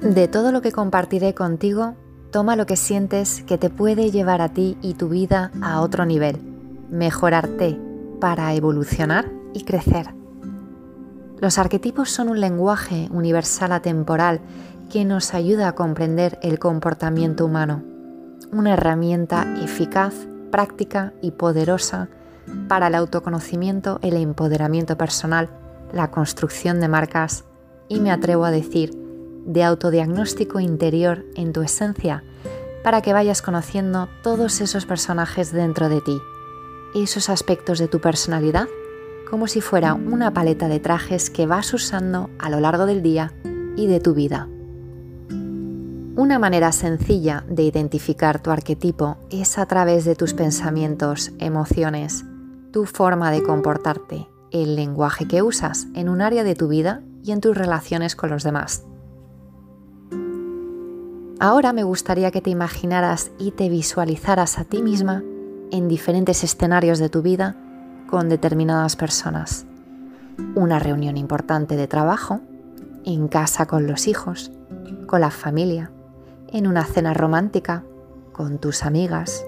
De todo lo que compartiré contigo, toma lo que sientes que te puede llevar a ti y tu vida a otro nivel, mejorarte para evolucionar y crecer. Los arquetipos son un lenguaje universal atemporal que nos ayuda a comprender el comportamiento humano, una herramienta eficaz, práctica y poderosa para el autoconocimiento, el empoderamiento personal, la construcción de marcas y me atrevo a decir, de autodiagnóstico interior en tu esencia para que vayas conociendo todos esos personajes dentro de ti, esos aspectos de tu personalidad, como si fuera una paleta de trajes que vas usando a lo largo del día y de tu vida. Una manera sencilla de identificar tu arquetipo es a través de tus pensamientos, emociones, tu forma de comportarte, el lenguaje que usas en un área de tu vida y en tus relaciones con los demás. Ahora me gustaría que te imaginaras y te visualizaras a ti misma en diferentes escenarios de tu vida con determinadas personas. Una reunión importante de trabajo, en casa con los hijos, con la familia, en una cena romántica, con tus amigas.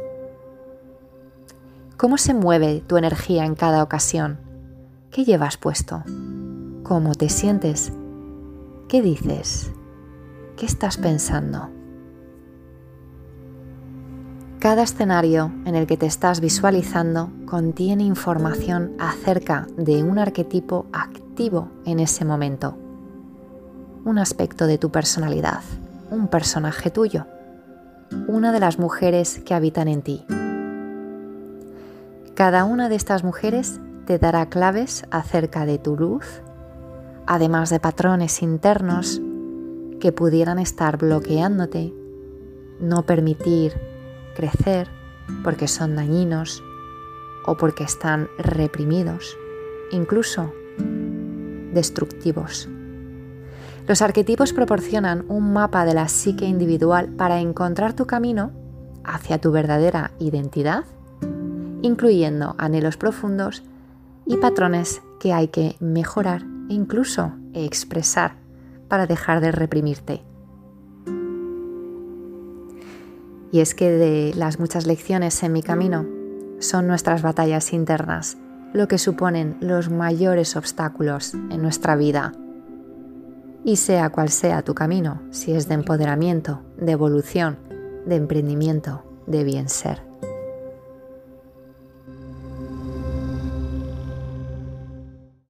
¿Cómo se mueve tu energía en cada ocasión? ¿Qué llevas puesto? ¿Cómo te sientes? ¿Qué dices? ¿Qué estás pensando? Cada escenario en el que te estás visualizando contiene información acerca de un arquetipo activo en ese momento, un aspecto de tu personalidad, un personaje tuyo, una de las mujeres que habitan en ti. Cada una de estas mujeres te dará claves acerca de tu luz, además de patrones internos que pudieran estar bloqueándote, no permitir crecer porque son dañinos o porque están reprimidos, incluso destructivos. Los arquetipos proporcionan un mapa de la psique individual para encontrar tu camino hacia tu verdadera identidad, incluyendo anhelos profundos y patrones que hay que mejorar e incluso expresar para dejar de reprimirte. Y es que de las muchas lecciones en mi camino son nuestras batallas internas lo que suponen los mayores obstáculos en nuestra vida. Y sea cual sea tu camino, si es de empoderamiento, de evolución, de emprendimiento, de bien ser.